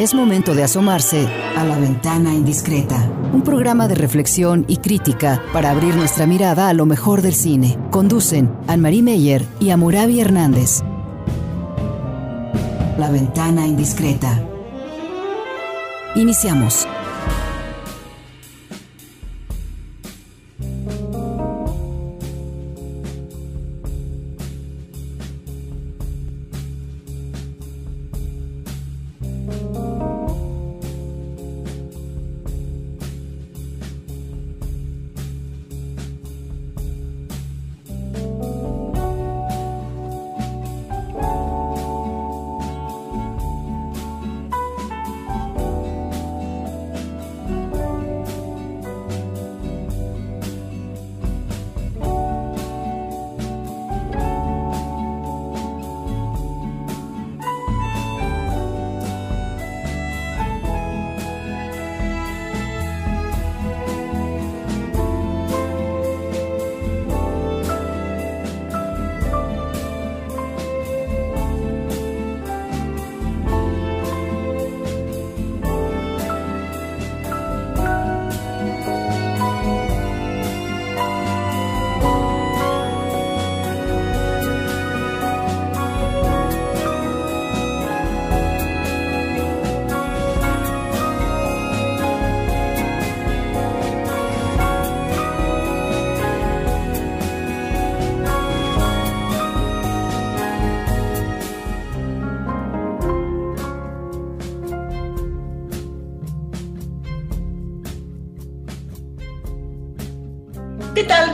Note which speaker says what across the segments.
Speaker 1: Es momento de asomarse a la ventana indiscreta, un programa de reflexión y crítica para abrir nuestra mirada a lo mejor del cine. Conducen Anne-Marie Meyer y Amurabi Hernández. La ventana indiscreta. Iniciamos.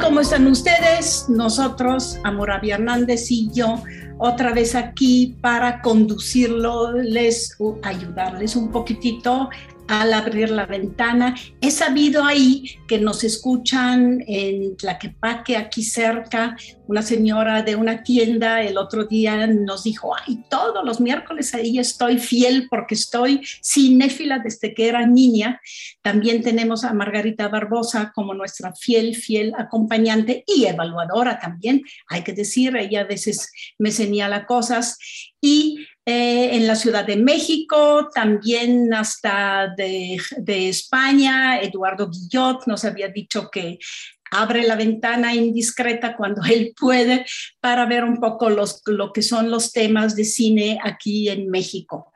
Speaker 2: ¿Cómo están ustedes? Nosotros, Amorabi Hernández y yo, otra vez aquí para conducirlo, les, ayudarles un poquitito al abrir la ventana. He sabido ahí que nos escuchan en Tlaquepaque, aquí cerca, una señora de una tienda el otro día nos dijo, ay, todos los miércoles ahí estoy fiel porque estoy cinéfila desde que era niña. También tenemos a Margarita Barbosa como nuestra fiel, fiel acompañante y evaluadora también, hay que decir, ella a veces me señala cosas. Y eh, en la Ciudad de México, también hasta de, de, España, Eduardo Guillot nos había dicho que abre la ventana indiscreta cuando él puede para ver un poco los, lo que son los temas de cine aquí en México.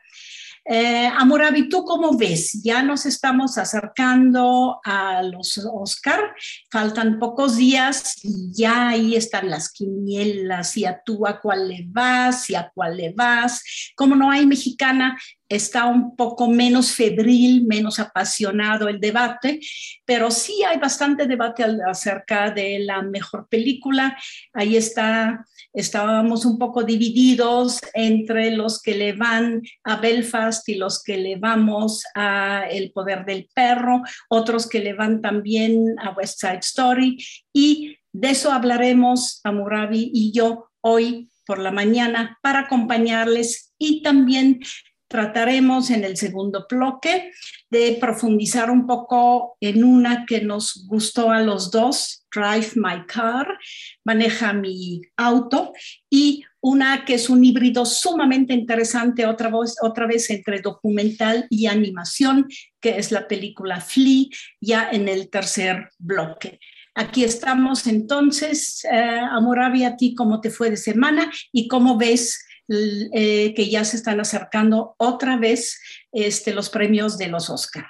Speaker 2: Eh, Amurabi, ¿tú cómo ves? Ya nos estamos acercando a los Oscar, faltan pocos días y ya ahí están las quinielas y a tú a cuál le vas y a cuál le vas. Como no hay mexicana, está un poco menos febril, menos apasionado el debate, pero sí hay bastante debate acerca de la mejor película. Ahí está estábamos un poco divididos entre los que le van a Belfast y los que le vamos a El Poder del Perro, otros que le van también a West Side Story y de eso hablaremos a Murabi y yo hoy por la mañana para acompañarles y también trataremos en el segundo bloque de profundizar un poco en una que nos gustó a los dos, Drive My Car, maneja mi auto, y una que es un híbrido sumamente interesante, otra vez, entre documental y animación, que es la película Flea, ya en el tercer bloque. Aquí estamos entonces, eh, Amorabi, a ti, ¿cómo te fue de semana y cómo ves eh, que ya se están acercando otra vez este, los premios de los Oscar.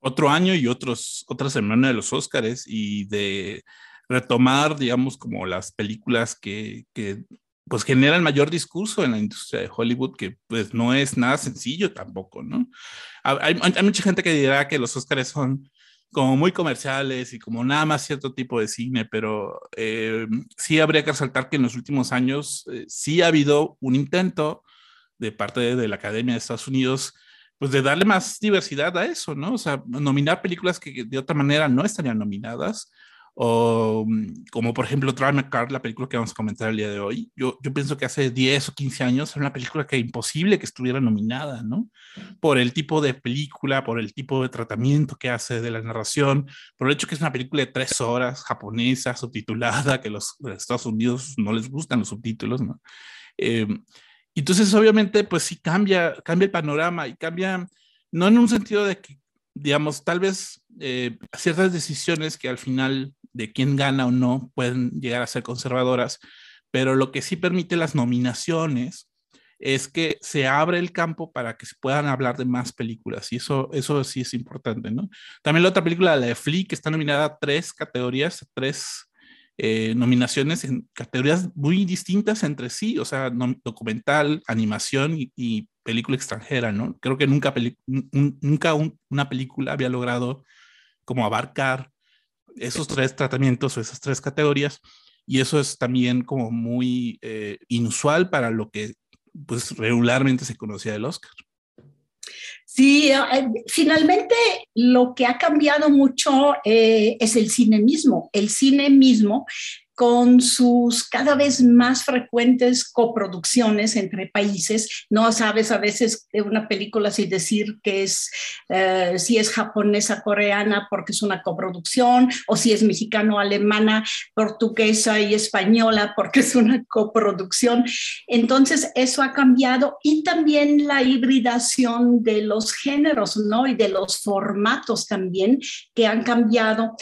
Speaker 3: Otro año y otros, otra semana de los Oscars y de retomar, digamos, como las películas que, que pues generan mayor discurso en la industria de Hollywood, que pues no es nada sencillo tampoco, ¿no? Hay, mucha gente que dirá que los Oscars son como muy comerciales y como nada más cierto tipo de cine, pero eh, sí habría que resaltar que en los últimos años eh, sí ha habido un intento de parte de, de, la Academia de Estados Unidos, pues de darle más diversidad a eso, ¿no? O sea, nominar películas que de otra manera no estarían nominadas o mm, como por ejemplo Drive Car, la película que vamos a comentar el día de hoy. Yo, yo pienso que hace 10 o 15 años era una película que imposible que estuviera nominada, ¿no? Por el tipo de película, por el tipo de tratamiento que hace de la narración, por el hecho que es una película de tres horas, japonesa, subtitulada, que los, los Estados Unidos no les gustan los subtítulos, ¿no? Eh, entonces, obviamente, pues sí cambia, cambia el panorama y cambia, no en un sentido de que, digamos, tal vez eh, ciertas decisiones que al final de quién gana o no pueden llegar a ser conservadoras, pero lo que sí permite las nominaciones es que se abre el campo para que se puedan hablar de más películas y eso, eso sí es importante, ¿no? También la otra película, la de Flea, que está nominada a tres categorías, tres eh, nominaciones en categorías muy distintas entre sí, o sea, documental, animación y, película extranjera, ¿no? Creo que nunca, nunca una película había logrado como abarcar esos tres tratamientos o esas tres categorías y eso es también como muy eh, inusual para lo que pues regularmente se conocía del Oscar.
Speaker 2: Sí, eh, finalmente lo que ha cambiado mucho eh, es el cine mismo. El cine mismo con sus cada vez más frecuentes coproducciones entre países. No sabes a veces de una película sin decir que es, eh, si es japonesa, coreana, porque es una coproducción, o si es mexicano, alemana, portuguesa y española, porque es una coproducción. Entonces, eso ha cambiado y también la hibridación de los géneros, ¿no? Y de los formatos también que han cambiado.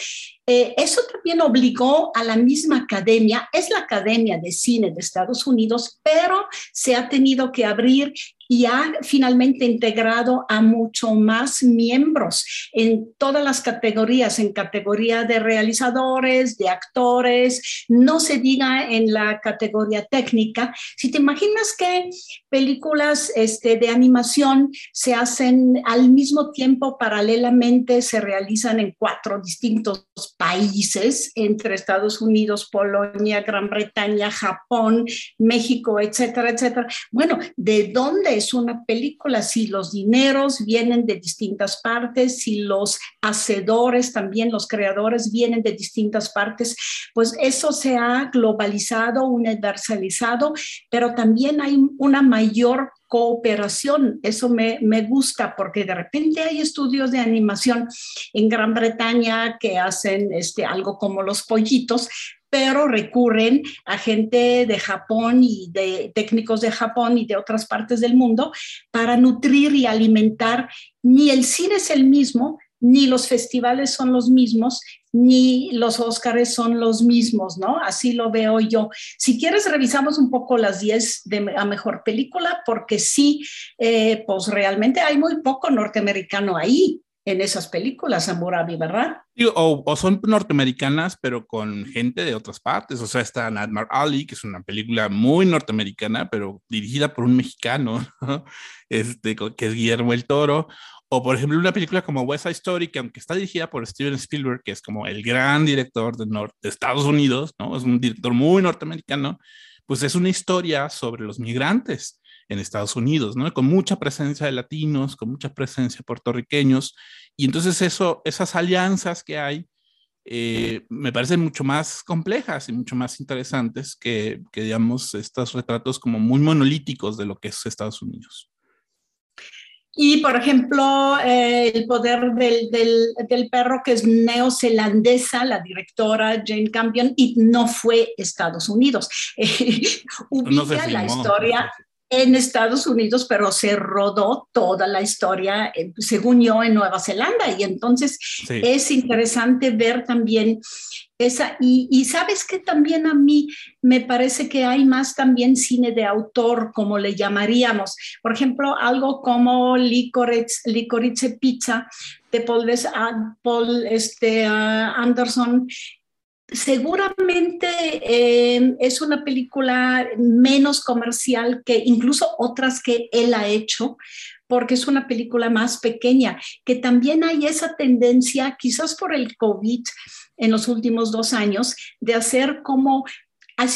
Speaker 2: Eh, eso también obligó a la misma academia, es la Academia de Cine de Estados Unidos, pero se ha tenido que abrir y ha finalmente integrado a mucho más miembros en todas las categorías, en categoría de realizadores, de actores, no se diga en la categoría técnica. Si te imaginas que películas este, de animación se hacen al mismo tiempo, paralelamente, se realizan en cuatro distintos países, entre Estados Unidos, Polonia, Gran Bretaña, Japón, México, etcétera, etcétera. Bueno, ¿de dónde es una película, si los dineros vienen de distintas partes, si los hacedores, también los creadores vienen de distintas partes, pues eso se ha globalizado, universalizado, pero también hay una mayor cooperación. Eso me, me, gusta porque de repente hay estudios de animación en Gran Bretaña que hacen este, algo como los pollitos, pero recurren a gente de Japón y de técnicos de Japón y de otras partes del mundo para nutrir y alimentar. Ni el cine es el mismo, ni los festivales son los mismos, ni los Óscares son los mismos, ¿no? Así lo veo yo. Si quieres, revisamos un poco las 10 de a mejor película, porque sí, eh, pues realmente hay muy poco norteamericano ahí en esas películas, Amurabi, ¿verdad?
Speaker 3: o, son norteamericanas, pero con gente de otras partes. O sea, está Nadmar Ali, que es una película muy norteamericana, pero dirigida por un mexicano, este, que es Guillermo el Toro. O, por ejemplo, una película como West Side Story, que aunque está dirigida por Steven Spielberg, que es como el gran director de, de Estados Unidos, ¿no? Es un director muy norteamericano, pues es una historia sobre los migrantes en Estados Unidos, ¿no? Con mucha presencia de latinos, con mucha presencia de puertorriqueños. Y entonces eso, esas alianzas que hay eh, me parecen mucho más complejas y mucho más interesantes que, que, digamos, estos retratos como muy monolíticos de lo que es Estados Unidos.
Speaker 2: Y, por ejemplo, eh, el poder del, del, del, perro, que es neozelandesa, la directora Jane Campion, y no fue Estados Unidos. ubica la historia en Estados Unidos, pero se rodó toda la historia, eh, según yo, en Nueva Zelanda. Y entonces es interesante ver también esa. Y, sabes que también a mí me parece que hay más también cine de autor, como le llamaríamos. Por ejemplo, algo como Licorice, Licorice Pizza de Paul, Paul este, ah, Anderson seguramente eh, es una película menos comercial que incluso otras que él ha hecho, porque es una película más pequeña, que también hay esa tendencia, quizás por el COVID en los últimos dos años, de hacer como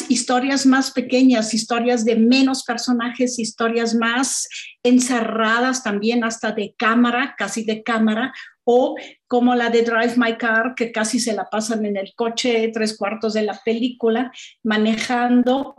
Speaker 2: historias más pequeñas, historias de menos personajes, historias más encerradas también hasta de cámara, casi de cámara, o como la de Drive My Car, que casi se la pasan en el coche tres cuartos de la película manejando.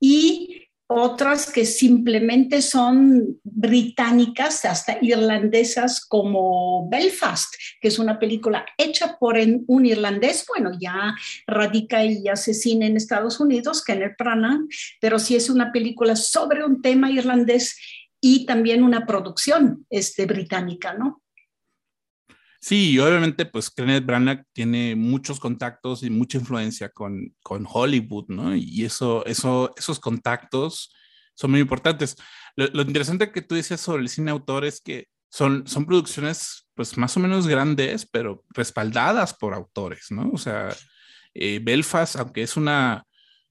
Speaker 2: Y otras que simplemente son británicas, hasta irlandesas, como Belfast, que es una película hecha por un irlandés, bueno, ya radica y hace cine en Estados Unidos, Kenneth Branagh, pero sí es una película sobre un tema irlandés y también una producción este, británica, ¿no?
Speaker 3: Sí, y obviamente, pues Kenneth Branagh tiene muchos contactos y mucha influencia con, con Hollywood, ¿no? Y eso, eso, esos contactos son muy importantes. Lo, interesante que tú dices sobre el cine autor es que son, son producciones, pues más o menos grandes, pero respaldadas por autores, ¿no? O sea, eh, Belfast, aunque es una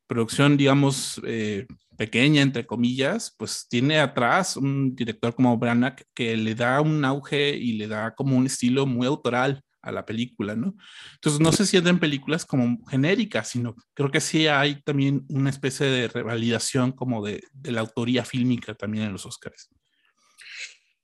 Speaker 3: producción, digamos, eh, pequeña, entre comillas, pues tiene atrás un director como Branagh que le da un auge y le da como un estilo muy autoral a la película, ¿no? Entonces no se sienten películas como genéricas, sino creo que sí hay también una especie de revalidación como de, de la autoría fílmica también en los Oscars.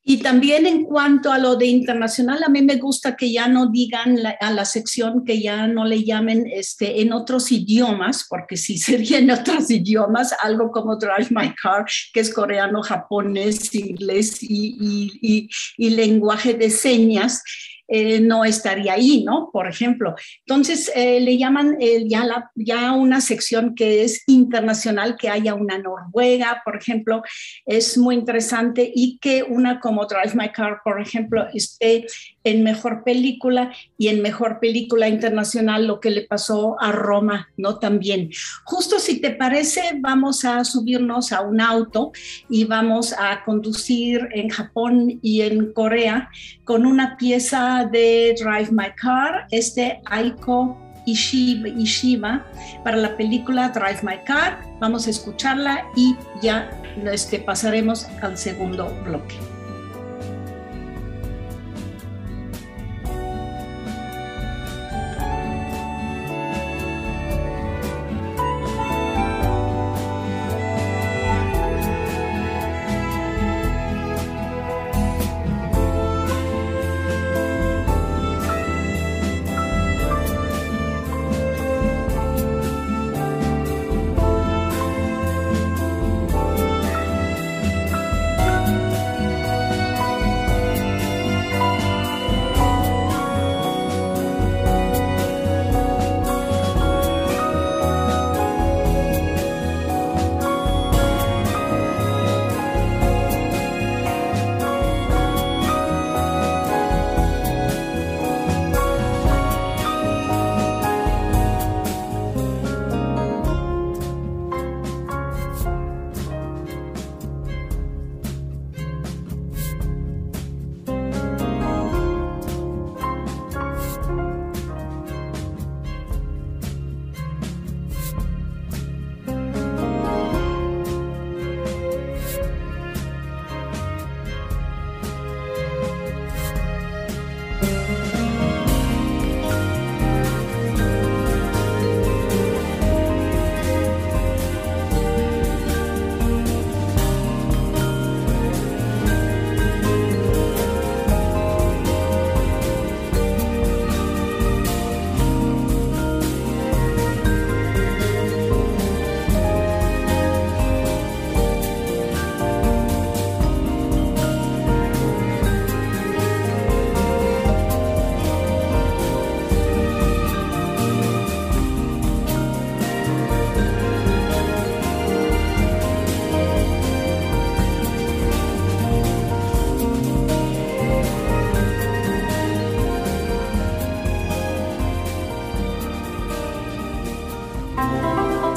Speaker 2: Y también en cuanto a lo de internacional, a mí me gusta que ya no digan a la sección que ya no le llamen este, en otros idiomas, porque si sería en otros idiomas, algo como Drive My Car, que es coreano, japonés, inglés y, y, y lenguaje de señas. Eh, no estaría ahí, ¿no? Por ejemplo. Entonces, eh, le llaman eh, ya, ya una sección que es internacional, que haya una Noruega, por ejemplo, es muy interesante y que una como Drive My Car, por ejemplo, esté en mejor película y en mejor película internacional lo que le pasó a Roma, ¿no? También. Justo si te parece, vamos a subirnos a un auto y vamos a conducir en Japón y en Corea con una pieza de Drive My Car, este Aiko Ishiba, Ishiba para la película Drive My Car. Vamos a escucharla y ya este, pasaremos al segundo bloque.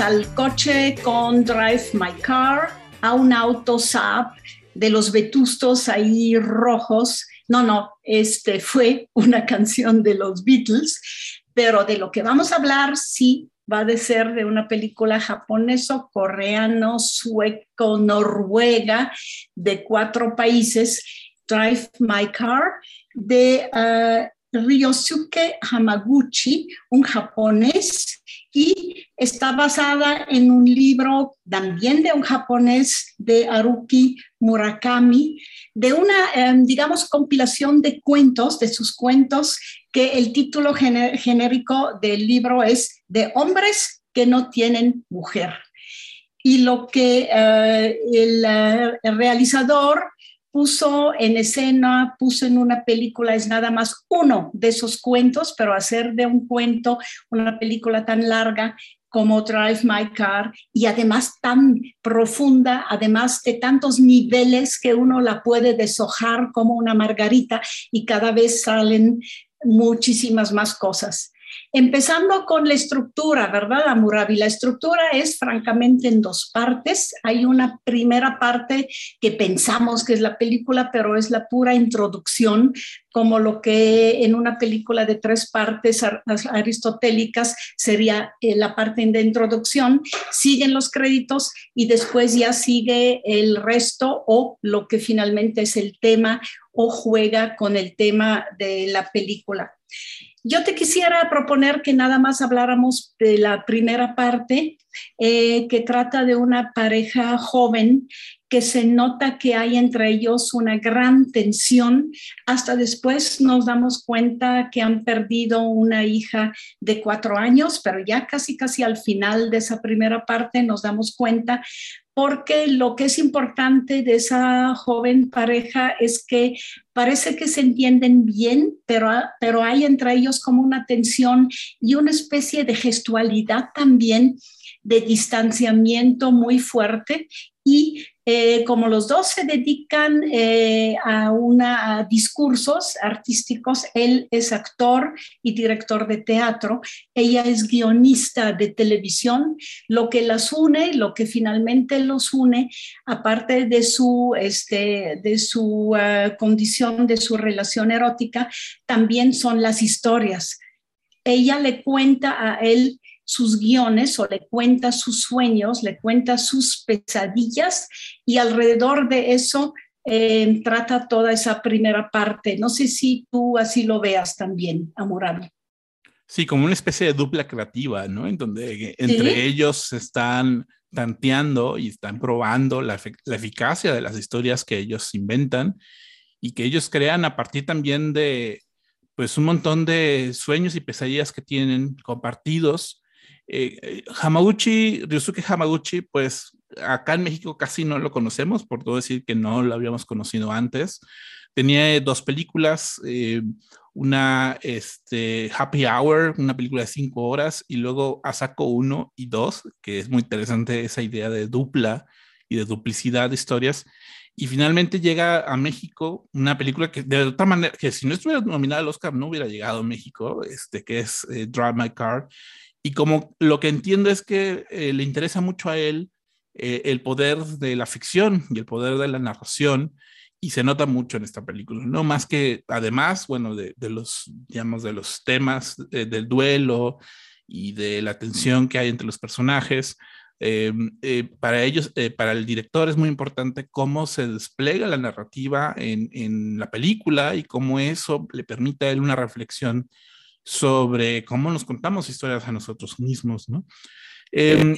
Speaker 2: Al coche con Drive My Car, a un auto Saab de los vetustos ahí rojos. No, no, este fue una canción de los Beatles, pero de lo que vamos a hablar sí va a ser de una película japoneso, coreano, sueco, noruega, de cuatro países, Drive My Car, de uh, Ryosuke Hamaguchi, un japonés, y está basada en un libro también de un japonés de Haruki Murakami, de una, em, digamos, compilación de cuentos, de sus cuentos, que el título genérico del libro es De hombres que no tienen mujer. Y lo que eh, el, eh, el realizador puso en escena, puso en una película, es nada más uno de esos cuentos, pero hacer de un cuento una película tan larga como Drive My Car y además tan profunda, además de tantos niveles que uno la puede deshojar como una margarita y cada vez salen muchísimas más cosas. Empezando con la estructura, ¿verdad, Amurabi? La estructura es francamente en dos partes. Hay una primera parte que pensamos que es la película, pero es la pura introducción, como lo que en una película de tres partes aristotélicas sería eh, la parte de introducción. Siguen los créditos y después ya sigue el resto o lo que finalmente es el tema o juega con el tema de la película. Yo te quisiera proponer que nada más habláramos de la primera parte, eh, que trata de una pareja joven que se nota que hay entre ellos una gran tensión. Hasta después nos damos cuenta que han perdido una hija de cuatro años, pero ya casi, casi al final de esa primera parte nos damos cuenta porque lo que es importante de esa joven pareja es que parece que se entienden bien, pero, pero hay entre ellos como una tensión y una especie de gestualidad también de distanciamiento muy fuerte y eh, como los dos se dedican eh, a, una, discursos artísticos, él es actor y director de teatro, ella es guionista de televisión, lo que las une, lo que finalmente los une, aparte de su, este, de su uh, condición, de su relación erótica, también son las historias. Ella le cuenta a él sus guiones o le cuenta sus sueños, le cuenta sus pesadillas y alrededor de eso eh, trata toda esa primera parte. No sé si tú así lo veas también, Amorable.
Speaker 3: Sí, como una especie de dupla creativa, ¿no? En donde entre ellos están tanteando y están probando la, la, eficacia de las historias que ellos inventan y que ellos crean a partir también de, pues, un montón de sueños y pesadillas que tienen compartidos eh, Hamaguchi, Ryusuke Hamaguchi, pues acá en México casi no lo conocemos, por todo decir que no lo habíamos conocido antes. Tenía dos películas, eh, una este, Happy Hour, una película de cinco horas, y luego Asako 1 y 2, que es muy interesante esa idea de dupla y de duplicidad de historias. Y finalmente llega a México una película que de otra manera, que si no estuviera nominada al Oscar no hubiera llegado a México, este, que es eh, Drive My Car, y como lo que entiendo es que eh, le interesa mucho a él eh, el poder de la ficción y el poder de la narración, y se nota mucho en esta película, no más que además, bueno, de, los, digamos, de los temas eh, del duelo y de la tensión que hay entre los personajes. para ellos, para el director es muy importante cómo se despliega la narrativa en, en, la película y cómo eso le permite a él una reflexión sobre cómo nos contamos historias a nosotros mismos, ¿no? Em,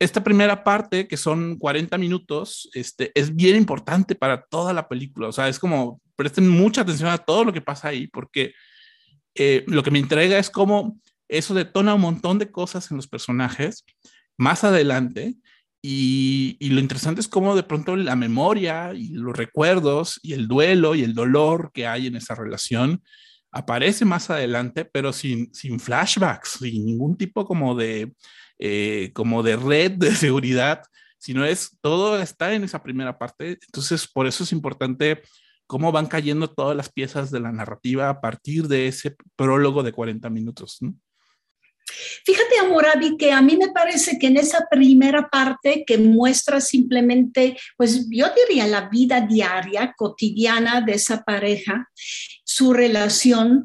Speaker 3: esta primera parte, que son 40 minutos, este, es bien importante para toda la película. O sea, es como, presten mucha atención a todo lo que pasa ahí, porque eh, lo que me entrega es cómo eso detona un montón de cosas en los personajes más adelante. Y, y, lo interesante es cómo de pronto la memoria y los recuerdos y el duelo y el dolor que hay en esa relación aparece más adelante, pero sin, sin flashbacks, sin ningún tipo como de, eh, como de red de seguridad, sino es todo está en esa primera parte. Entonces, por eso es importante cómo van cayendo todas las piezas de la narrativa a partir de ese prólogo de 40 minutos.
Speaker 2: Fíjate, Amorabi, que a mí me parece que en esa primera parte que muestra simplemente, pues yo diría la vida diaria, cotidiana de esa pareja, su relación,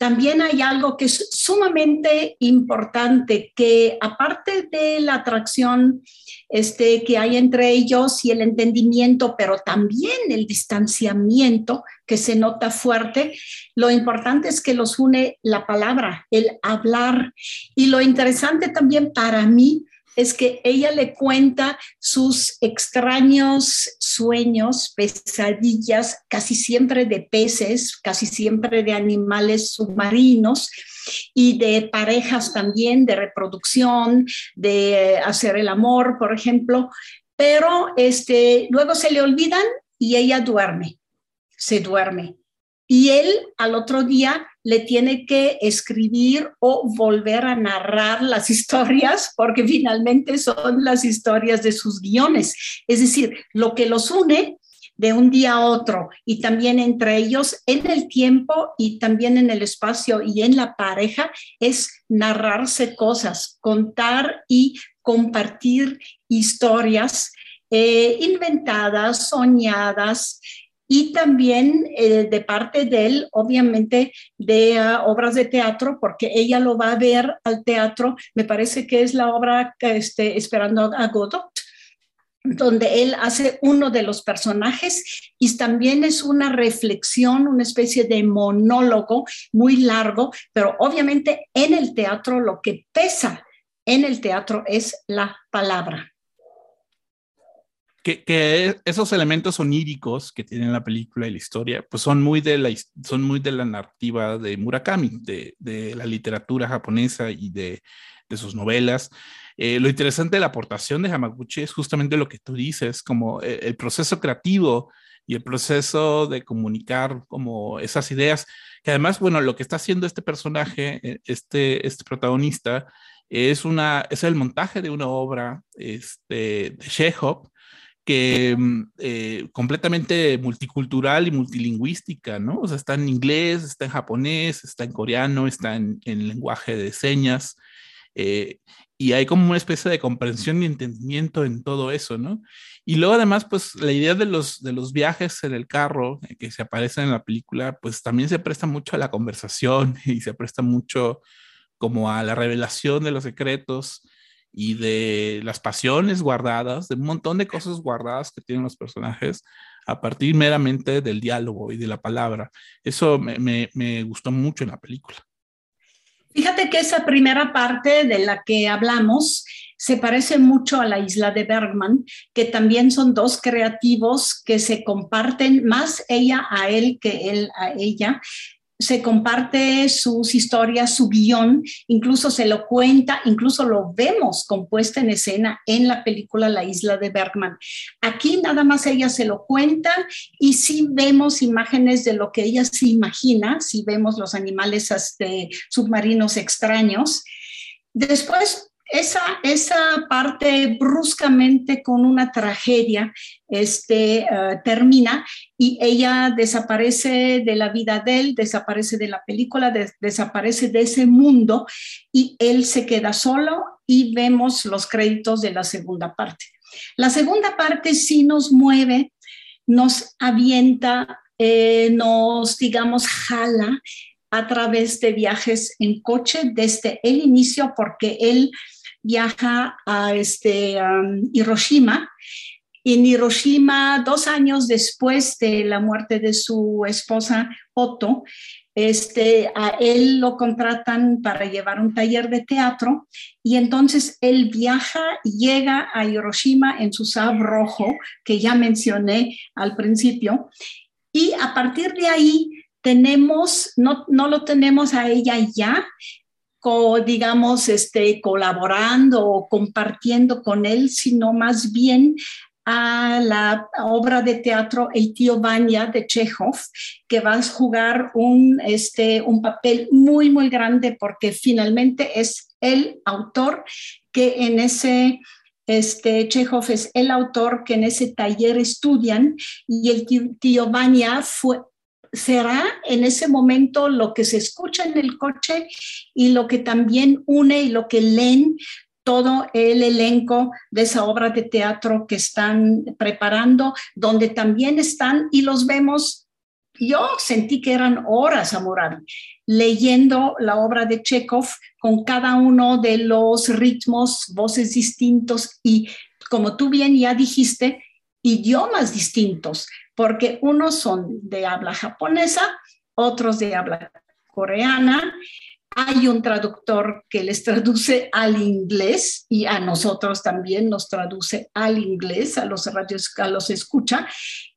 Speaker 2: también hay algo que es sumamente importante, que aparte de la atracción este, que hay entre ellos y el entendimiento, pero también el distanciamiento que se nota fuerte, lo importante es que los une la palabra, el hablar. Y lo interesante también para mí es que ella le cuenta sus extraños sueños, pesadillas, casi siempre de peces, casi siempre de animales submarinos y de parejas también, de reproducción, de hacer el amor, por ejemplo, pero este, luego se le olvidan y ella duerme, se duerme. Y él al otro día le tiene que escribir o volver a narrar las historias, porque finalmente son las historias de sus guiones. Es decir, lo que los une de un día a otro y también entre ellos en el tiempo y también en el espacio y en la pareja es narrarse cosas, contar y compartir historias eh, inventadas, soñadas, y también eh, de parte de él, obviamente, de ah, obras de teatro, porque ella lo va a ver al teatro, me parece que es la obra este, Esperando a Godot, donde él hace uno de los personajes y también es una reflexión, una especie de monólogo muy largo, pero obviamente en el teatro lo que pesa en el teatro es la palabra
Speaker 3: que, esos elementos oníricos que tiene la película y la historia, pues son muy de la, son muy de la narrativa de Murakami, de, de la literatura japonesa y de, de sus novelas. Eh, lo interesante de la aportación de Hamaguchi es justamente lo que tú dices, como el, el proceso creativo y el proceso de comunicar como esas ideas, que además, bueno, lo que está haciendo este personaje, eh, este, este protagonista, es, una, es el montaje de una obra este, de Chekhov, que mm, eh, completamente multicultural y multilingüística, ¿no? O sea, está en inglés, está en japonés, está en coreano, está en, lenguaje de señas, eh, y hay como una especie de comprensión y entendimiento en todo eso, ¿no? Y luego además, pues la idea de los, de los viajes en el carro eh, que se aparecen en la película, pues también se presta mucho a la conversación y se presta mucho como a la revelación de los secretos y de las pasiones guardadas, de un montón de cosas guardadas que tienen los personajes a partir meramente del diálogo y de la palabra. Eso me, me, gustó mucho en la película.
Speaker 2: Fíjate que esa primera parte de la que hablamos se parece mucho a la isla de Bergman, que también son dos creativos que se comparten más ella a él que él a ella, se comparte sus historias, su guion, incluso se lo cuenta, incluso lo vemos compuesta en escena en la película La isla de Bergman. Aquí nada más ella se lo cuenta y sí vemos imágenes de lo que ella se imagina, si vemos los animales este, submarinos extraños. Después esa, esa parte bruscamente con una tragedia este, eh, termina y ella desaparece de la vida de él, desaparece de la película, desaparece de ese mundo y él se queda solo y vemos los créditos de la segunda parte. La segunda parte sí nos mueve, nos avienta, eh, nos, digamos, jala a través de viajes en coche desde el inicio, porque él viaja a este, Hiroshima. En Hiroshima, dos años después de la muerte de su esposa Otto, este, a él lo contratan para llevar un taller de teatro y entonces él viaja, llega a Hiroshima en su Saab rojo, que ya mencioné al principio, y a partir de ahí tenemos, no, no lo tenemos a ella ya, digamos, este, colaborando o compartiendo con él, sino más bien a la obra de teatro El tío Vanya de Chekhov, que va a jugar un, este, un papel muy, muy grande porque finalmente es el autor que en ese este, Chekhov es el autor que en ese taller estudian y el tío, tío Vanya fue, será en ese momento lo que se escucha en el coche y lo que también une y lo que leen todo el elenco de esa obra de teatro que están preparando, donde también están y los vemos. Yo sentí que eran horas, Amurabi, leyendo la obra de Chekhov con cada uno de los ritmos, voces distintos y, como tú bien ya dijiste, idiomas distintos, porque unos son de habla japonesa, otros de habla coreana, hay un traductor que les traduce al inglés y a nosotros también nos traduce al inglés, a los radios, a los escucha.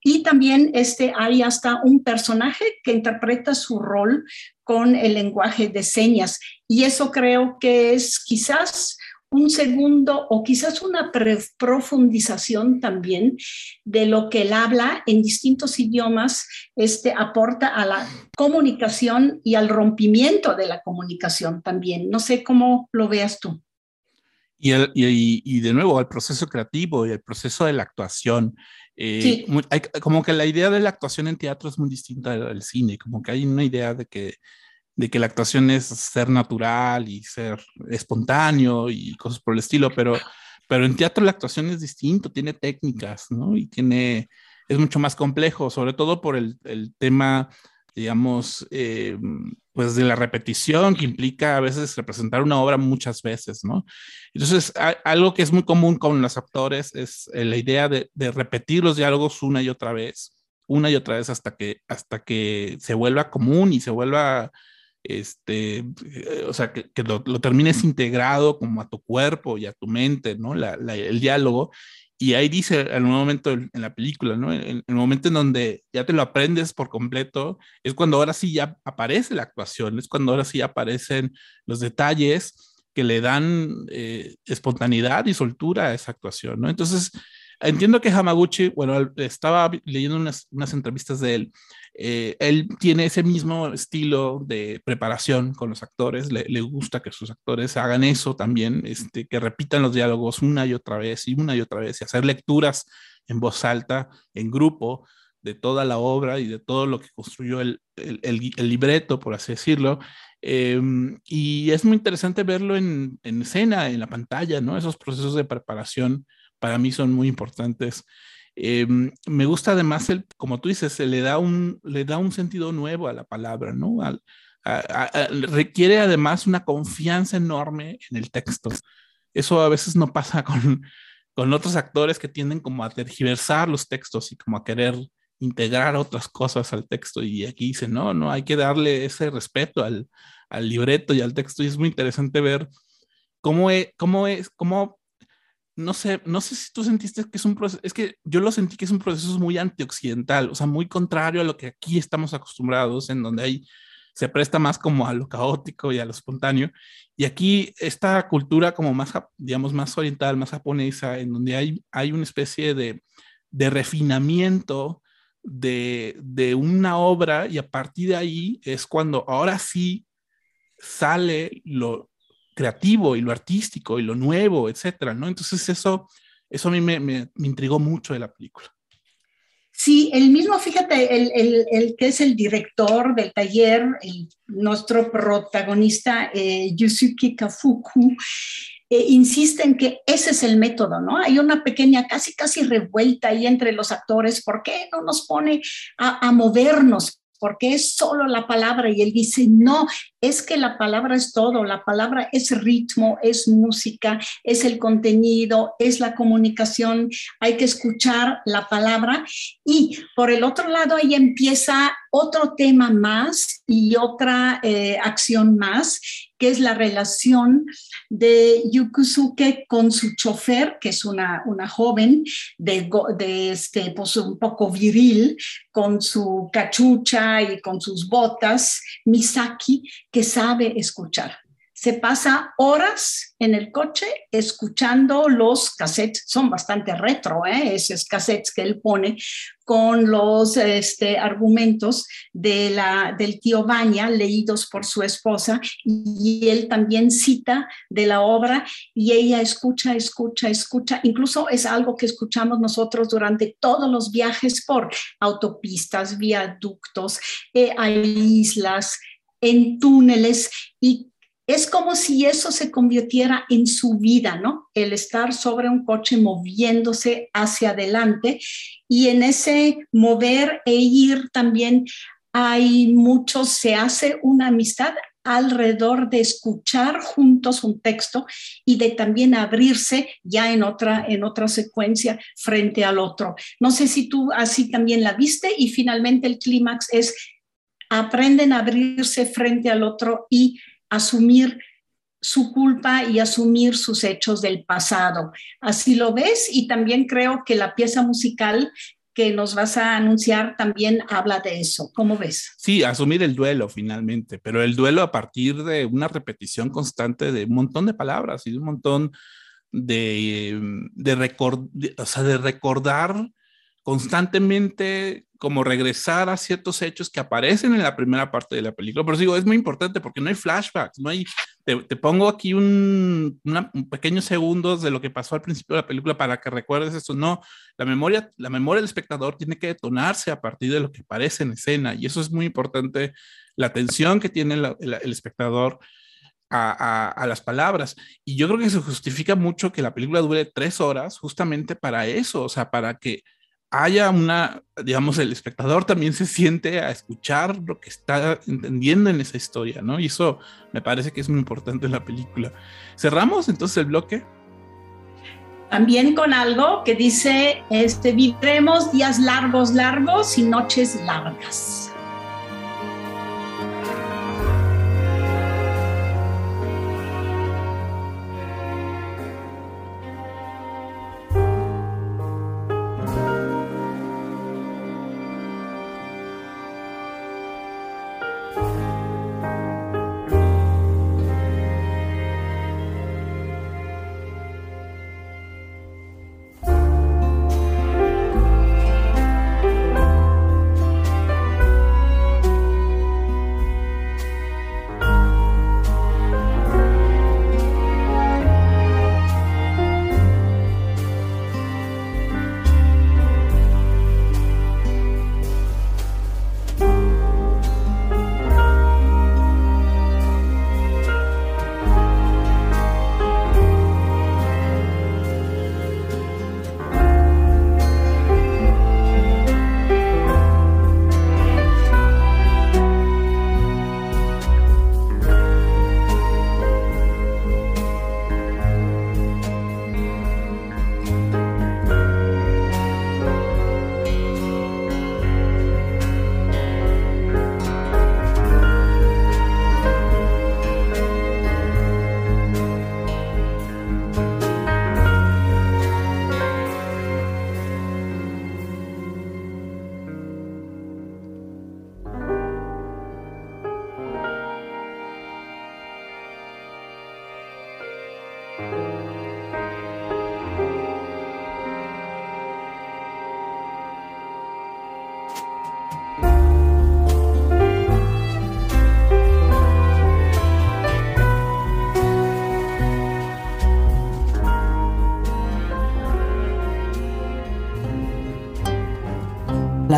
Speaker 2: Y también este, hay hasta un personaje que interpreta su rol con el lenguaje de señas. Y eso creo que es quizás un segundo o quizás una profundización también de lo que él habla en distintos idiomas este, aporta a la comunicación y al rompimiento de la comunicación también. No sé cómo lo veas tú.
Speaker 3: Y, y, de nuevo, al proceso creativo y el proceso de la actuación. Eh, como que la idea de la actuación en teatro es muy distinta del cine, como que hay una idea de que de que la actuación es ser natural y ser espontáneo y cosas por el estilo, pero, pero en teatro la actuación es distinto, tiene técnicas, ¿no? Y tiene, es mucho más complejo, sobre todo por el, el tema, digamos, eh, pues de la repetición que implica a veces representar una obra muchas veces, ¿no? Entonces, algo que es muy común con los actores es eh, la idea de, de repetir los diálogos una y otra vez, una y otra vez hasta que, hasta que se vuelva común y se vuelva este, eh, o sea, que, lo, termines integrado como a tu cuerpo y a tu mente, ¿no? el diálogo. Y ahí dice en un momento en, la película, ¿no? En, el momento en donde ya te lo aprendes por completo, es cuando ahora sí ya aparece la actuación, es cuando ahora sí aparecen los detalles que le dan eh, espontaneidad y soltura a esa actuación, ¿no? Entonces, entiendo que Hamaguchi, bueno, estaba leyendo unas, unas entrevistas de él eh, él tiene ese mismo estilo de preparación con los actores, le, gusta que sus actores hagan eso también, este, que repitan los diálogos una y otra vez y una y otra vez y hacer lecturas en voz alta, en grupo, de toda la obra y de todo lo que construyó el, el, el, libreto, por así decirlo. Em, y es muy interesante verlo en, en, escena, en la pantalla, ¿no? Esos procesos de preparación para mí son muy importantes. Em, me gusta además, el, como tú dices, se le da un, le da un sentido nuevo a la palabra, ¿no? requiere además una confianza enorme en el texto. Eso a veces no pasa con, con otros actores que tienden como a tergiversar los textos y como a querer integrar otras cosas al texto. Y aquí dice, no, no, hay que darle ese respeto al, al libreto y al texto. Y es muy interesante ver cómo es, cómo es, cómo no sé, no sé si tú sentiste que es un proceso, es que yo lo sentí que es un proceso muy antioccidental, o sea, muy contrario a lo que aquí estamos acostumbrados, en donde hay, se presta más como a lo caótico y a lo espontáneo. Y aquí esta cultura como más, digamos, más oriental, más japonesa, en donde hay, hay una especie de, de refinamiento de, de una obra y a partir de ahí es cuando ahora sí sale lo, creativo y lo artístico y lo nuevo, etcétera, ¿no? Entonces eso, eso a mí me, me, intrigó mucho de la película.
Speaker 2: Sí, el mismo, fíjate, el, el, el que es el director del taller, el, nuestro protagonista, eh, Yusuke Kafuku, eh, insiste en que ese es el método, ¿no? Hay una pequeña, casi, casi revuelta ahí entre los actores. ¿Por qué no nos pone a, a movernos? Porque es solo la palabra. Y él dice, no, es que la palabra es todo, la palabra es ritmo, es música, es el contenido, es la comunicación, hay que escuchar la palabra. Y por el otro lado, ahí empieza otro tema más y otra eh, acción más, que es la relación de Yukusuke con su chofer, que es una, una joven de, de este, pues un poco viril, con su cachucha y con sus botas, Misaki, que sabe escuchar se pasa horas en el coche escuchando los cassettes, son bastante retro, ¿eh? esos cassettes que él pone con los este, argumentos de la, del tío Baña leídos por su esposa y él también cita de la obra y ella escucha, escucha, escucha. Incluso es algo que escuchamos nosotros durante todos los viajes por autopistas, viaductos, eh, hay islas, en túneles y es como si eso se convirtiera en su vida, ¿no? El estar sobre un coche moviéndose hacia adelante y en ese mover e ir también hay mucho, se hace una amistad alrededor de escuchar juntos un texto y de también abrirse ya en otra en otra secuencia frente al otro. No sé si tú así también la viste y finalmente el clímax es aprenden a abrirse frente al otro y asumir su culpa y asumir sus hechos del pasado. Así lo ves y también creo que la pieza musical que nos vas a anunciar también habla de eso. ¿Cómo ves?
Speaker 3: Sí, asumir el duelo finalmente, pero el duelo a partir de una repetición constante de un montón de palabras y de un montón de, de, o sea, de recordar constantemente como regresar a ciertos hechos que aparecen en la primera parte de la película. Pero digo, es muy importante porque no hay flashbacks, no hay, te, pongo aquí un, un, pequeño segundos de lo que pasó al principio de la película para que recuerdes esto. No, la memoria, la memoria del espectador tiene que detonarse a partir de lo que aparece en escena y eso es muy importante, la atención que tiene el, espectador. A, a, las palabras. Y yo creo que se justifica mucho que la película dure tres horas justamente para eso, o sea, para que haya una, digamos, el espectador también se siente a escuchar lo que está entendiendo en esa historia, ¿no? Y eso me parece que es muy importante en la película. Cerramos entonces el bloque.
Speaker 2: También con algo que dice, este, viviremos días largos, largos y noches largas.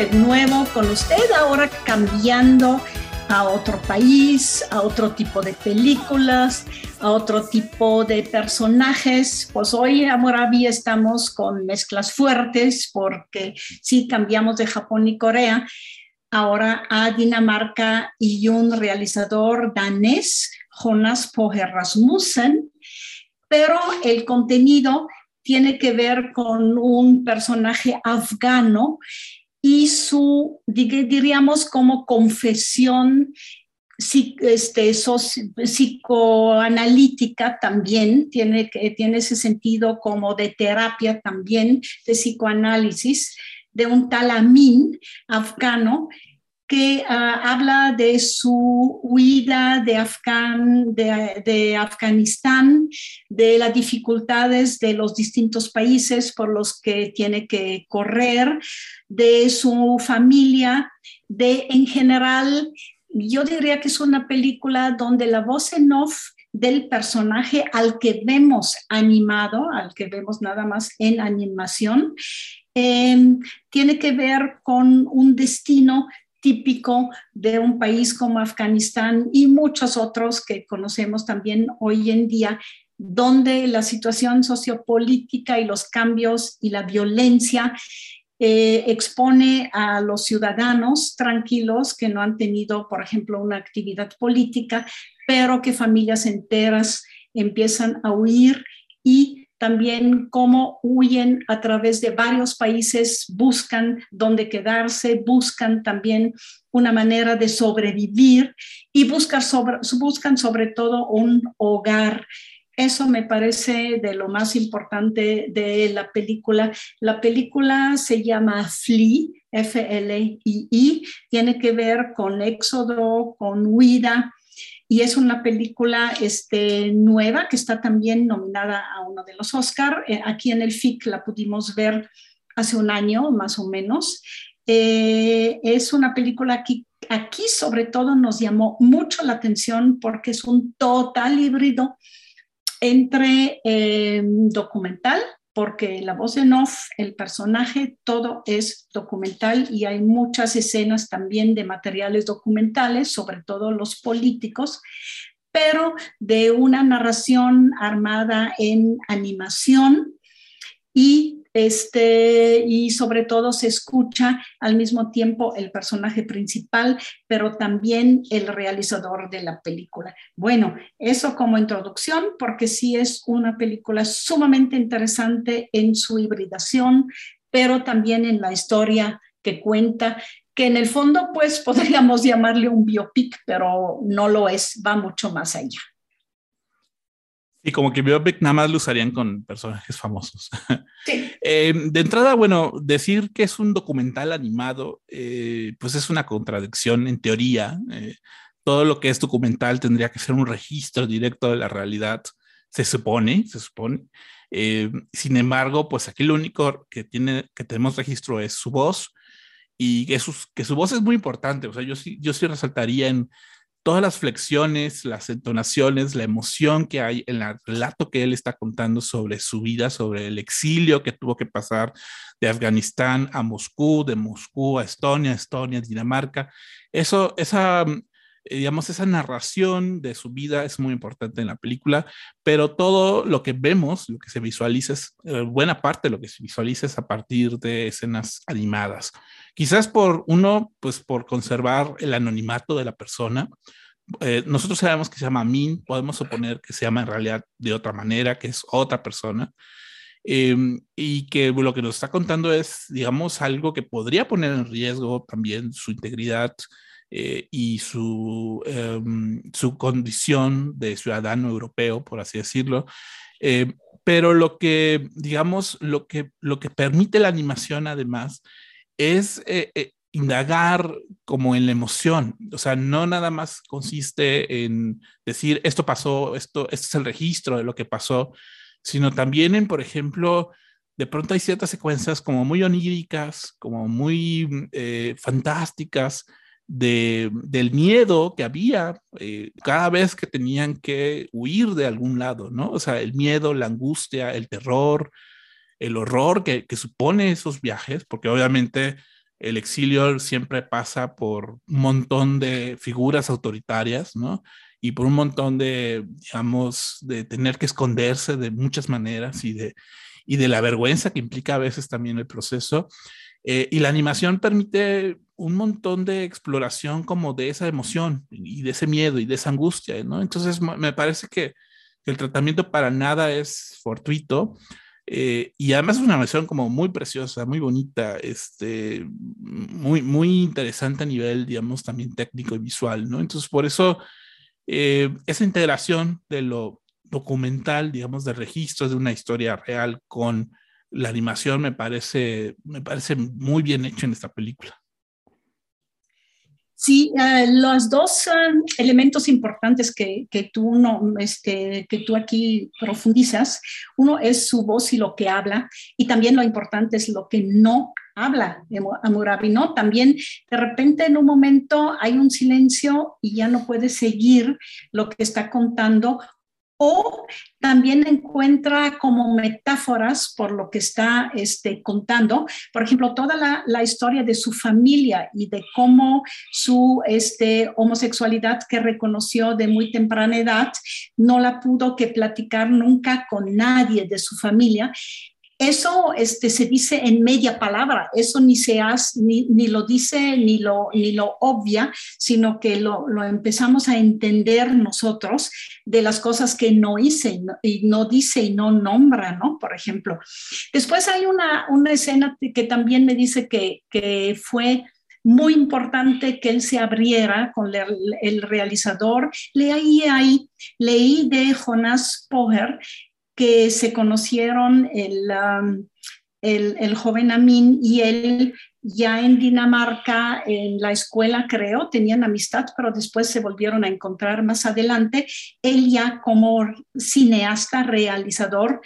Speaker 2: De nuevo con usted, ahora cambiando a otro país, a otro tipo de películas, a otro tipo de personajes. Pues hoy en Amorabi estamos con mezclas fuertes porque sí cambiamos de Japón y Corea ahora a Dinamarca y un realizador danés, Jonas Poge Rasmussen, pero el contenido tiene que ver con un personaje afgano y su, diríamos, como confesión este, psicoanalítica también, tiene, tiene ese sentido como de terapia también, de psicoanálisis, de un tal Amin afgano que ah, habla de su huida de, Afgan, de, Afganistán, de las dificultades de los distintos países por los que tiene que correr, de su familia, de en general, yo diría que es una película donde la voz en off del personaje al que vemos animado, al que vemos nada más en animación, em, tiene que ver con un destino de un país como Afganistán y muchos otros que conocemos también hoy en día, donde la situación sociopolítica y los cambios y la violencia eh, expone a los ciudadanos tranquilos que no han tenido, por ejemplo, una actividad política, pero que familias enteras empiezan a huir y también cómo huyen a través de varios países, buscan dónde quedarse, buscan también una manera de sobrevivir y buscan sobre, buscan sobre todo un hogar. Eso me parece de lo más importante de la película. La película se llama Flee, F-L-I-I, tiene que ver con éxodo, con huida, y es una película este, nueva que está también nominada a uno de los Oscar. Eh, aquí en el FIC la pudimos ver hace un año más o menos. Eh, es una película que aquí sobre todo nos llamó mucho la atención porque es un total híbrido entre eh, documental, porque la voz en off, el personaje, todo es documental y hay muchas escenas también de materiales documentales, sobre todo los políticos, pero de una narración armada en animación y este, y sobre todo se escucha al mismo tiempo el personaje principal, pero también el realizador de la película. Bueno, eso como introducción, porque sí es una película sumamente interesante en su hibridación, pero también en la historia que cuenta, que en el fondo pues podríamos llamarle un biopic, pero no lo es, va mucho más allá.
Speaker 3: Y como que biopic nada más lo usarían con personajes famosos. Sí. Eh, de entrada, bueno, decir que es un documental animado, eh, pues es una contradicción en teoría. Eh, todo lo que es documental tendría que ser un registro directo de la realidad, se supone, se supone. sin embargo, pues aquí lo único que, tiene, que tenemos registro es su voz y que su, que su voz es muy importante. O sea, yo sí, yo sí resaltaría en todas las flexiones, las entonaciones, la emoción que hay en el relato que él está contando sobre su vida, sobre el exilio que tuvo que pasar de Afganistán a Moscú, de Moscú a Estonia, Estonia Dinamarca. Eso, esa, digamos, esa narración de su vida es muy importante en la película, pero todo lo que vemos, lo que se visualiza, es, eh, buena parte de lo que se visualiza es a partir de escenas animadas. Quizás por uno, pues por conservar el anonimato de la persona. Eh, nosotros sabemos que se llama Min, podemos suponer que se llama en realidad de otra manera, que es otra persona. Em, y que lo que nos está contando es, digamos, algo que podría poner en riesgo también su integridad eh, y su, em, su condición de ciudadano europeo, por así decirlo. Eh, pero lo que, digamos, lo que, lo que permite la animación además es eh, eh, indagar como en la emoción, o sea, no nada más consiste en decir esto pasó, esto, este es el registro de lo que pasó, sino también en, por ejemplo, de pronto hay ciertas secuencias como muy oníricas, como muy eh, fantásticas, de, del miedo que había cada vez que tenían que huir de algún lado, ¿no? O sea, el miedo, la angustia, el terror, el horror que, supone esos viajes, porque obviamente el exilio siempre pasa por un montón de figuras autoritarias, ¿no? Y por un montón de, digamos, de tener que esconderse de muchas maneras y de, y de la vergüenza que implica a veces también el proceso. Eh, y la animación permite un montón de exploración como de esa emoción y de ese miedo y de esa angustia, ¿no? Entonces me parece que, el tratamiento para nada es fortuito eh, y además es una animación como muy preciosa, muy bonita, este, muy, muy interesante a nivel, digamos, también técnico y visual, ¿no? Entonces por eso eh, esa integración de lo documental, digamos, de registros de una historia real con la animación me parece, me parece muy bien hecho en esta película.
Speaker 2: Sí, eh, los dos elementos importantes que, que, tú no, este, que tú aquí profundizas, uno es su voz y lo que habla, y también lo importante es lo que no habla Amurabi, ¿no? También de repente en un momento hay un silencio y ya no puede seguir lo que está contando o también encuentra como metáforas por lo que está este, contando, por ejemplo, toda la, historia de su familia y de cómo su este, homosexualidad que reconoció de muy temprana edad no la pudo que platicar nunca con nadie de su familia eso este, se dice en media palabra, eso ni se hace, ni, ni, lo dice ni lo, ni lo obvia, sino que lo, lo, empezamos a entender nosotros de las cosas que no hice y no, dice y no nombra, ¿no? Por ejemplo. Después hay una, una escena que también me dice que, que fue muy importante que él se abriera con el, el realizador. Leí ahí, leí de Jonas Poher que se conocieron el, um, el, el, joven Amin y él ya en Dinamarca, en la escuela creo, tenían amistad, pero después se volvieron a encontrar más adelante. Él ya como cineasta, realizador,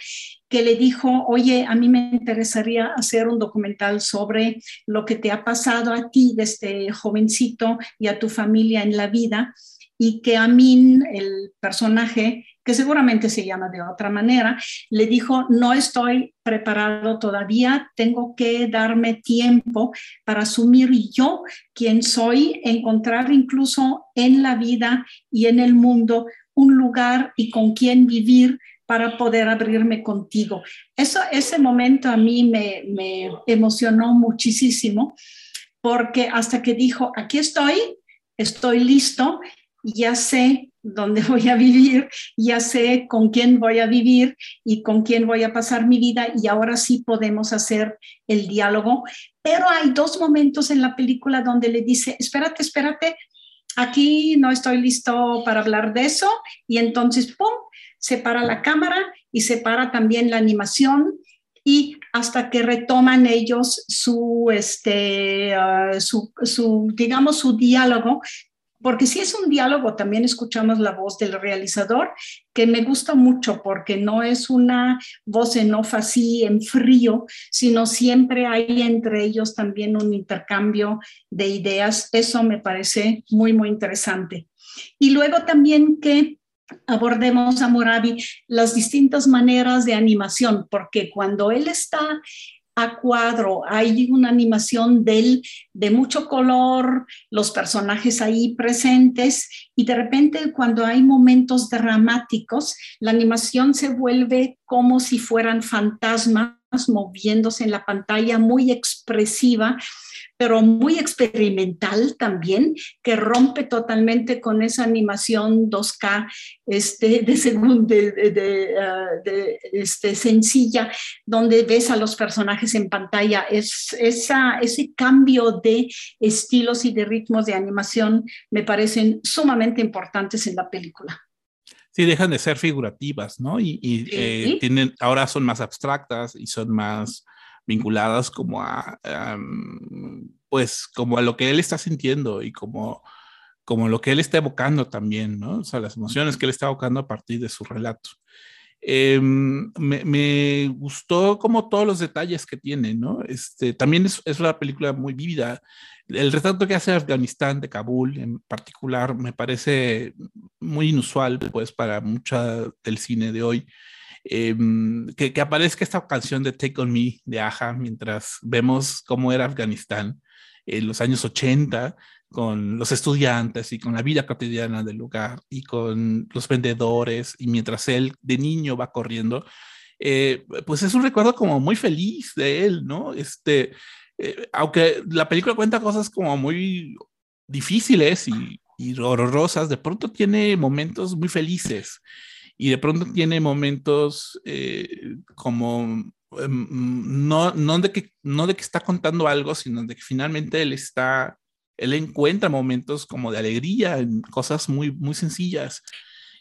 Speaker 2: que le dijo, oye, a mí me interesaría hacer un documental sobre lo que te ha pasado a ti desde jovencito y a tu familia en la vida y que Amin, el personaje, que seguramente se llama de otra manera, le dijo, no estoy preparado todavía, tengo que darme tiempo para asumir yo quién soy, encontrar incluso en la vida y en el mundo un lugar y con quién vivir para poder abrirme contigo. Eso, ese momento a mí me, me emocionó muchísimo porque hasta que dijo, aquí estoy, estoy listo, ya sé dónde voy a vivir, ya sé con quién voy a vivir y con quién voy a pasar mi vida y ahora sí podemos hacer el diálogo. Pero hay dos momentos en la película donde le dice, espérate, espérate, aquí no estoy listo para hablar de eso y entonces, ¡pum!, se para la cámara y se para también la animación y hasta que retoman ellos su, este, su, su, digamos, su diálogo porque si es un diálogo, también escuchamos la voz del realizador, que me gusta mucho porque no es una voz en off así en frío, sino siempre hay entre ellos también un intercambio de ideas. Eso me parece muy, muy interesante. Y luego también que abordemos a Moravi las distintas maneras de animación, porque cuando él está a cuadro, hay una animación de él de mucho color, los personajes ahí presentes y de repente cuando hay momentos dramáticos, la animación se vuelve como si fueran fantasmas moviéndose en la pantalla, muy expresiva pero muy experimental también, que rompe totalmente con esa animación 2K este, de, segundo, de, ah, de, este, sencilla, donde ves a los personajes en pantalla. Es, esa, ese cambio de estilos y de ritmos de animación me parecen sumamente importantes en la película.
Speaker 3: Sí, dejan de ser figurativas, ¿no? Y, eh, tienen, ahora son más abstractas y son más vinculadas como a, pues, como a lo que él está sintiendo y como, como lo que él está evocando también, ¿no? O sea, las emociones que él está evocando a partir de su relato. Em, me, gustó como todos los detalles que tiene, ¿no? Este, también es, es una película muy vívida. El retrato que hace Afganistán, de Kabul en particular, me parece muy inusual, pues, para mucha del cine de hoy. Em, que, que, aparezca esta canción de Take On Me de Aja mientras vemos cómo era Afganistán en los años 80 con los estudiantes y con la vida cotidiana del lugar y con los vendedores y mientras él de niño va corriendo, eh, pues es un recuerdo como muy feliz de él, ¿no? Este, eh, aunque la película cuenta cosas como muy difíciles y, y horrorosas, de pronto tiene momentos muy felices y de pronto tiene momentos eh, como em, no, no, de que, no de que está contando algo, sino de que finalmente él está, él encuentra momentos como de alegría en cosas muy, muy sencillas.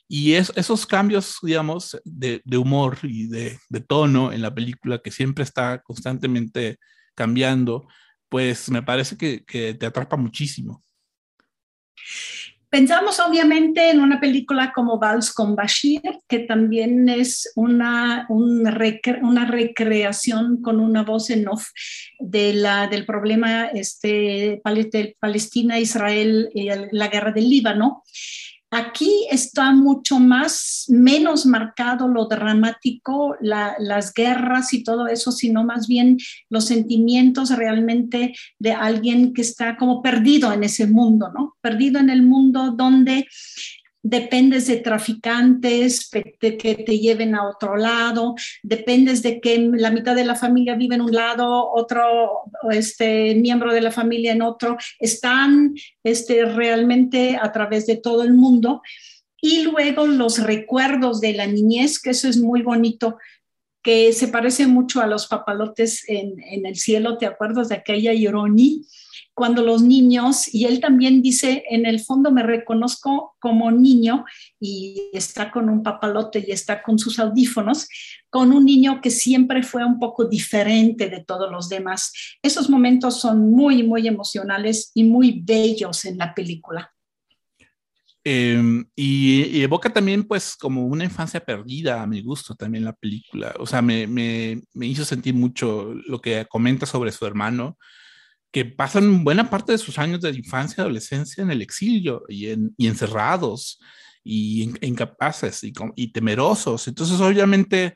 Speaker 3: Y es, esos cambios, digamos, de, humor y de, de, tono en la película, que siempre está constantemente cambiando, pues me parece que, que te atrapa muchísimo.
Speaker 2: Pensamos obviamente en una película como Vals con Bashir, que también es una, una recreación con una voz en off de la, del problema este, Palestina-Israel y la guerra del Líbano. Aquí está mucho más, menos marcado lo dramático, la, las guerras y todo eso, sino más bien los sentimientos realmente de alguien que está como perdido en ese mundo, ¿no? Perdido en el mundo donde dependes de traficantes que te lleven a otro lado, dependes de que la mitad de la familia vive en un lado, otro este, miembro de la familia en otro, están este, realmente a través de todo el mundo. Y luego los recuerdos de la niñez, que eso es muy bonito, que se parece mucho a los papalotes en, en el cielo, ¿te acuerdas de aquella ironía? Cuando los niños, y él también dice, en el fondo me reconozco como niño y está con un papalote y está con sus audífonos, con un niño que siempre fue un poco diferente de todos los demás. Esos momentos son muy, muy emocionales y muy bellos en la película.
Speaker 3: Eh, y, y, evoca también pues como una infancia perdida a mi gusto también la película. O sea, me, me, me hizo sentir mucho lo que comenta sobre su hermano, que pasan buena parte de sus años de infancia y adolescencia en el exilio y, en, y encerrados y incapaces y, y, temerosos. Entonces, obviamente,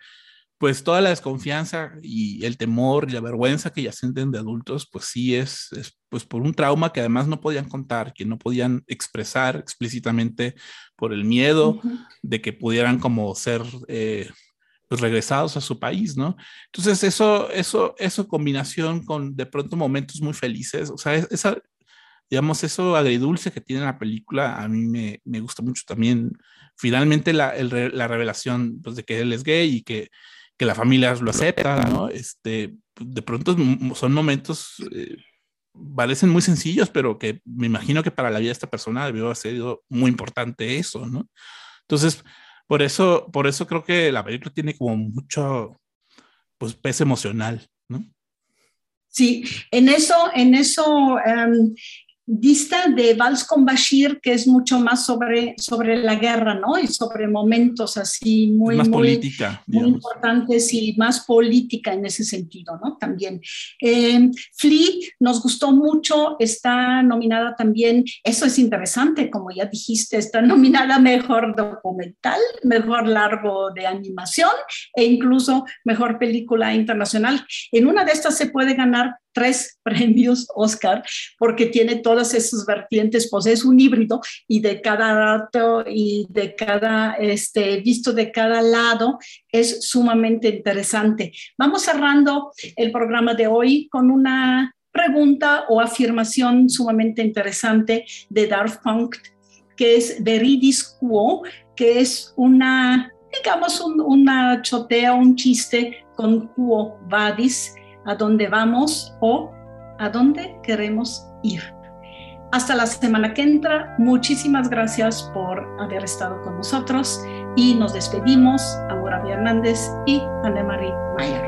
Speaker 3: pues toda la desconfianza y el temor y la vergüenza que ya sienten de adultos, pues sí es, es, pues por un trauma que además no podían contar, que no podían expresar explícitamente por el miedo uh -huh. de que pudieran como ser eh, pues regresados a su país, ¿no? Entonces eso, eso, eso combinación con de pronto momentos muy felices, o sea, esa, digamos, eso agridulce que tiene la película, a mí me, me gusta mucho también. Finalmente la, la revelación pues, de que él es gay y que, que la familia lo acepta, ¿no? Este, de pronto son momentos, eh, parecen muy sencillos, pero que me imagino que para la vida de esta persona debió haber sido muy importante eso, ¿no? Entonces, por eso, por eso creo que la película tiene como mucho pues, peso emocional, ¿no?
Speaker 2: Sí, en eso, en eso um, dista de Vals con Bashir, que es mucho más sobre, sobre la guerra, ¿no? Y sobre momentos así muy,
Speaker 3: más
Speaker 2: muy,
Speaker 3: política,
Speaker 2: muy importantes y más política en ese sentido, ¿no? También. Eh, Flea nos gustó mucho, está nominada también, eso es interesante, como ya dijiste, está nominada Mejor Documental, Mejor Largo de Animación e incluso Mejor Película Internacional. En una de estas se puede ganar tres premios Oscar porque tiene todas esas vertientes, pues es un híbrido y de cada dato y de cada, este, visto de cada lado, es sumamente interesante. Vamos cerrando el programa de hoy con una pregunta o afirmación sumamente interesante de Darth Punk, que es veridis quo, que es una, digamos, un, una chotea, un chiste con quo vadis, a dónde vamos o a dónde queremos ir. Hasta la semana que entra, muchísimas gracias por haber estado con nosotros y nos despedimos, Amora Hernández y Anne-Marie Mayer.